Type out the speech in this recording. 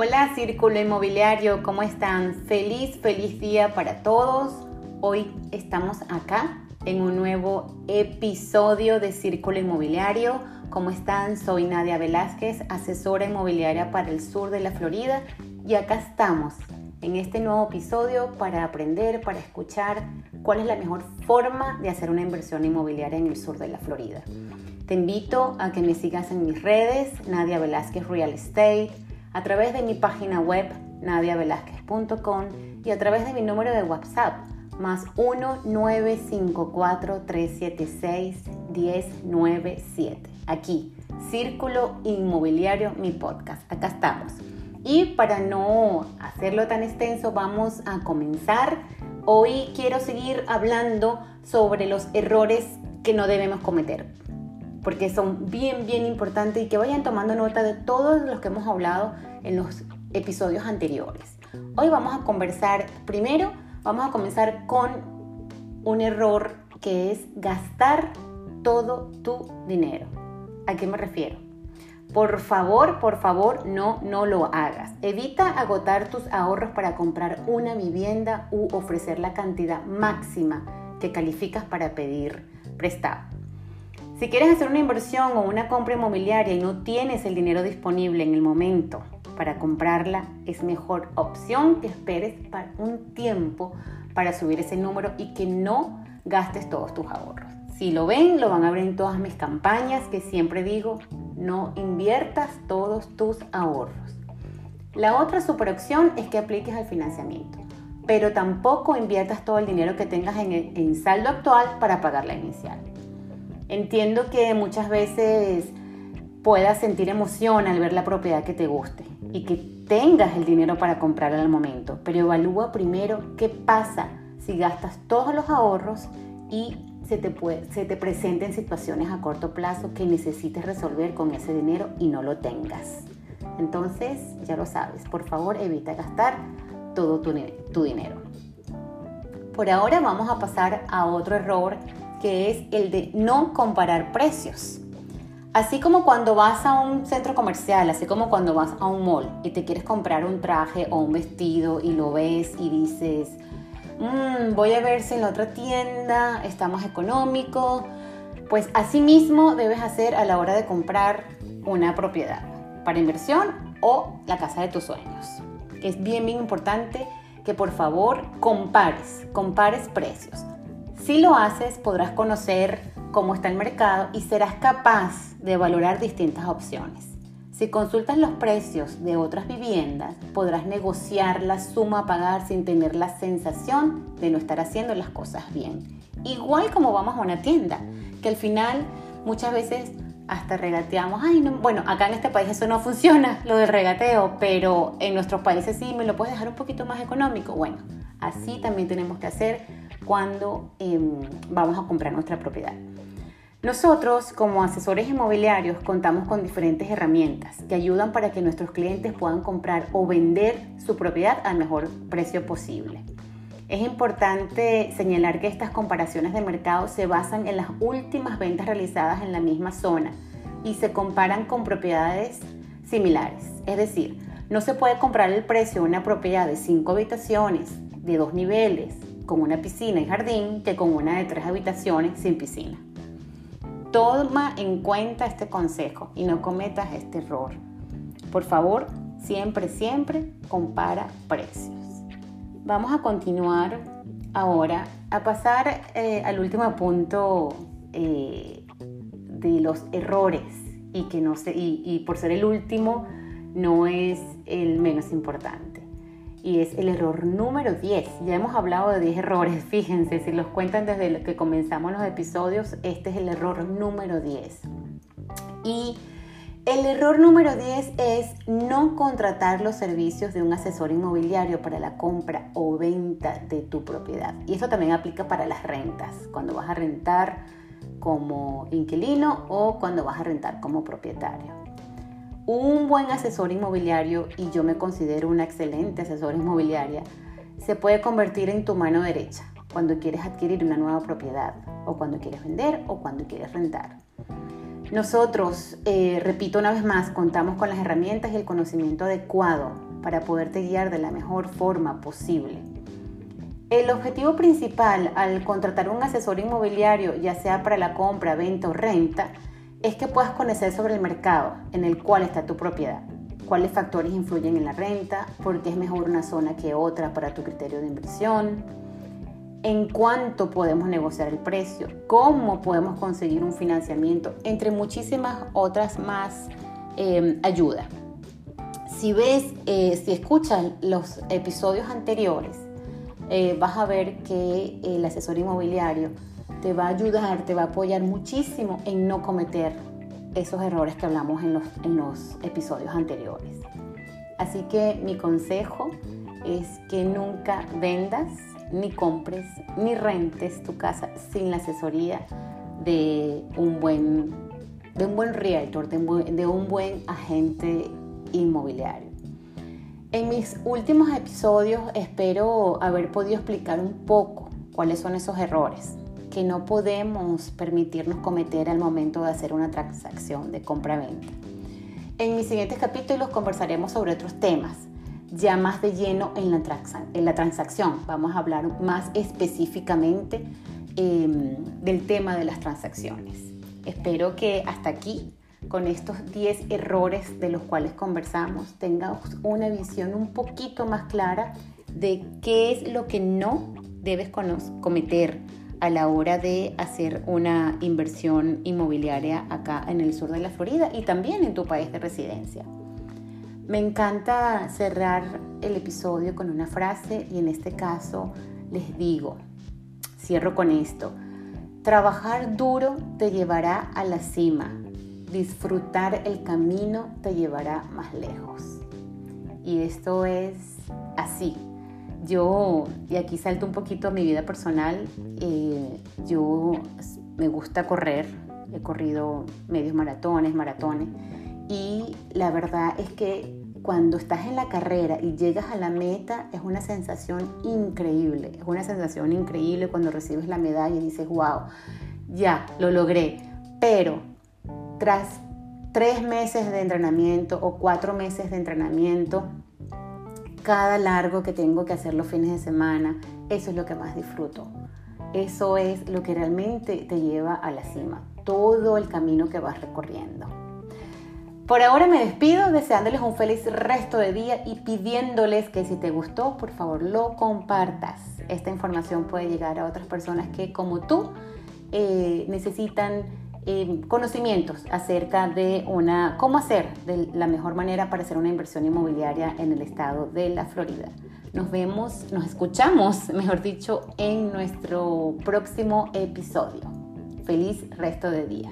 Hola Círculo Inmobiliario, ¿cómo están? Feliz, feliz día para todos. Hoy estamos acá en un nuevo episodio de Círculo Inmobiliario. ¿Cómo están? Soy Nadia Velázquez, asesora inmobiliaria para el sur de la Florida y acá estamos en este nuevo episodio para aprender, para escuchar cuál es la mejor forma de hacer una inversión inmobiliaria en el sur de la Florida. Te invito a que me sigas en mis redes, Nadia Velázquez Real Estate, a través de mi página web nadiavelázquez.com y a través de mi número de WhatsApp más 1-954-376-1097. Aquí, Círculo Inmobiliario, mi podcast. Acá estamos. Y para no hacerlo tan extenso, vamos a comenzar. Hoy quiero seguir hablando sobre los errores que no debemos cometer porque son bien, bien importantes y que vayan tomando nota de todos los que hemos hablado en los episodios anteriores. Hoy vamos a conversar, primero vamos a comenzar con un error que es gastar todo tu dinero. ¿A qué me refiero? Por favor, por favor, no, no lo hagas. Evita agotar tus ahorros para comprar una vivienda u ofrecer la cantidad máxima que calificas para pedir prestado. Si quieres hacer una inversión o una compra inmobiliaria y no tienes el dinero disponible en el momento para comprarla, es mejor opción que esperes un tiempo para subir ese número y que no gastes todos tus ahorros. Si lo ven, lo van a ver en todas mis campañas que siempre digo, no inviertas todos tus ahorros. La otra super opción es que apliques al financiamiento, pero tampoco inviertas todo el dinero que tengas en, en saldo actual para pagar la inicial. Entiendo que muchas veces puedas sentir emoción al ver la propiedad que te guste y que tengas el dinero para comprarla al momento, pero evalúa primero qué pasa si gastas todos los ahorros y se te, se te presenten situaciones a corto plazo que necesites resolver con ese dinero y no lo tengas. Entonces, ya lo sabes, por favor evita gastar todo tu, tu dinero. Por ahora vamos a pasar a otro error que es el de no comparar precios. Así como cuando vas a un centro comercial, así como cuando vas a un mall y te quieres comprar un traje o un vestido y lo ves y dices, mm, voy a ver si en la otra tienda está más económico, pues así mismo debes hacer a la hora de comprar una propiedad para inversión o la casa de tus sueños. Es bien, bien importante que por favor compares, compares precios. Si lo haces, podrás conocer cómo está el mercado y serás capaz de valorar distintas opciones. Si consultas los precios de otras viviendas, podrás negociar la suma a pagar sin tener la sensación de no estar haciendo las cosas bien. Igual como vamos a una tienda, que al final muchas veces hasta regateamos. Ay, no, bueno, acá en este país eso no funciona, lo del regateo, pero en nuestros países sí, me lo puedes dejar un poquito más económico. Bueno, así también tenemos que hacer cuando em, vamos a comprar nuestra propiedad. Nosotros, como asesores inmobiliarios, contamos con diferentes herramientas que ayudan para que nuestros clientes puedan comprar o vender su propiedad al mejor precio posible. Es importante señalar que estas comparaciones de mercado se basan en las últimas ventas realizadas en la misma zona y se comparan con propiedades similares. Es decir, no se puede comprar el precio de una propiedad de cinco habitaciones, de dos niveles, con una piscina y jardín que con una de tres habitaciones sin piscina. Toma en cuenta este consejo y no cometas este error. Por favor, siempre, siempre compara precios. Vamos a continuar ahora a pasar eh, al último punto eh, de los errores y que no sé, y por ser el último no es el menos importante y es el error número 10. Ya hemos hablado de 10 errores, fíjense, si los cuentan desde que comenzamos los episodios, este es el error número 10. Y el error número 10 es no contratar los servicios de un asesor inmobiliario para la compra o venta de tu propiedad. Y eso también aplica para las rentas, cuando vas a rentar como inquilino o cuando vas a rentar como propietario un buen asesor inmobiliario, y yo me considero una excelente asesora inmobiliaria, se puede convertir en tu mano derecha cuando quieres adquirir una nueva propiedad o cuando quieres vender o cuando quieres rentar. Nosotros, eh, repito una vez más, contamos con las herramientas y el conocimiento adecuado para poderte guiar de la mejor forma posible. El objetivo principal al contratar un asesor inmobiliario, ya sea para la compra, venta o renta, es que puedas conocer sobre el mercado en el cual está tu propiedad, cuáles factores influyen en la renta, por qué es mejor una zona que otra para tu criterio de inversión, en cuánto podemos negociar el precio, cómo podemos conseguir un financiamiento, entre muchísimas otras más eh, ayudas. Si ves, eh, si escuchas los episodios anteriores, eh, vas a ver que el asesor inmobiliario te va a ayudar, te va a apoyar muchísimo en no cometer esos errores que hablamos en los, episodios anteriores. Así que mi consejo es que nunca vendas, ni compres, ni rentes tu casa sin la asesoría de un buen, de un buen realtor, un de un buen agente inmobiliario. En mis últimos episodios espero haber podido explicar un poco cuáles son esos errores que no podemos permitirnos cometer al momento de hacer una transacción de compra-venta. En mis siguientes capítulos conversaremos sobre otros temas, ya más de lleno en la, en la transacción. Vamos a hablar más específicamente em, del tema de las transacciones. Espero que hasta aquí, con estos 10 errores de los cuales conversamos, tengamos una visión un poquito más clara de qué es lo que no debes cometer a la hora de hacer una inversión inmobiliaria acá en el sur de la Florida y también en tu país de residencia. Me encanta cerrar el episodio con una frase y en este caso les digo, cierro con esto, trabajar duro te llevará a la cima, disfrutar el camino te llevará más lejos. Y esto es así, yo, y aquí salto un poquito a mi vida personal, eh, yo me gusta correr, he corrido medios maratones, maratones, y la verdad es que cuando estás en la carrera y llegas a la meta es una sensación increíble, es una sensación increíble cuando recibes la medalla y dices, wow, ya, lo logré, pero tras tres meses de entrenamiento o cuatro meses de entrenamiento, cada largo que tengo que hacer los fines de semana, eso es lo que más disfruto. Eso es lo que realmente te lleva a la cima, todo el camino que vas recorriendo. Por ahora me despido deseándoles un feliz resto de día y pidiéndoles que si te gustó, por favor lo compartas. Esta información puede llegar a otras personas que como tú eh, necesitan eh, conocimientos acerca de una, cómo hacer de la mejor manera para hacer una inversión inmobiliaria en el estado de la Florida. Nos vemos, nos escuchamos, mejor dicho, en nuestro próximo episodio. Feliz resto de día.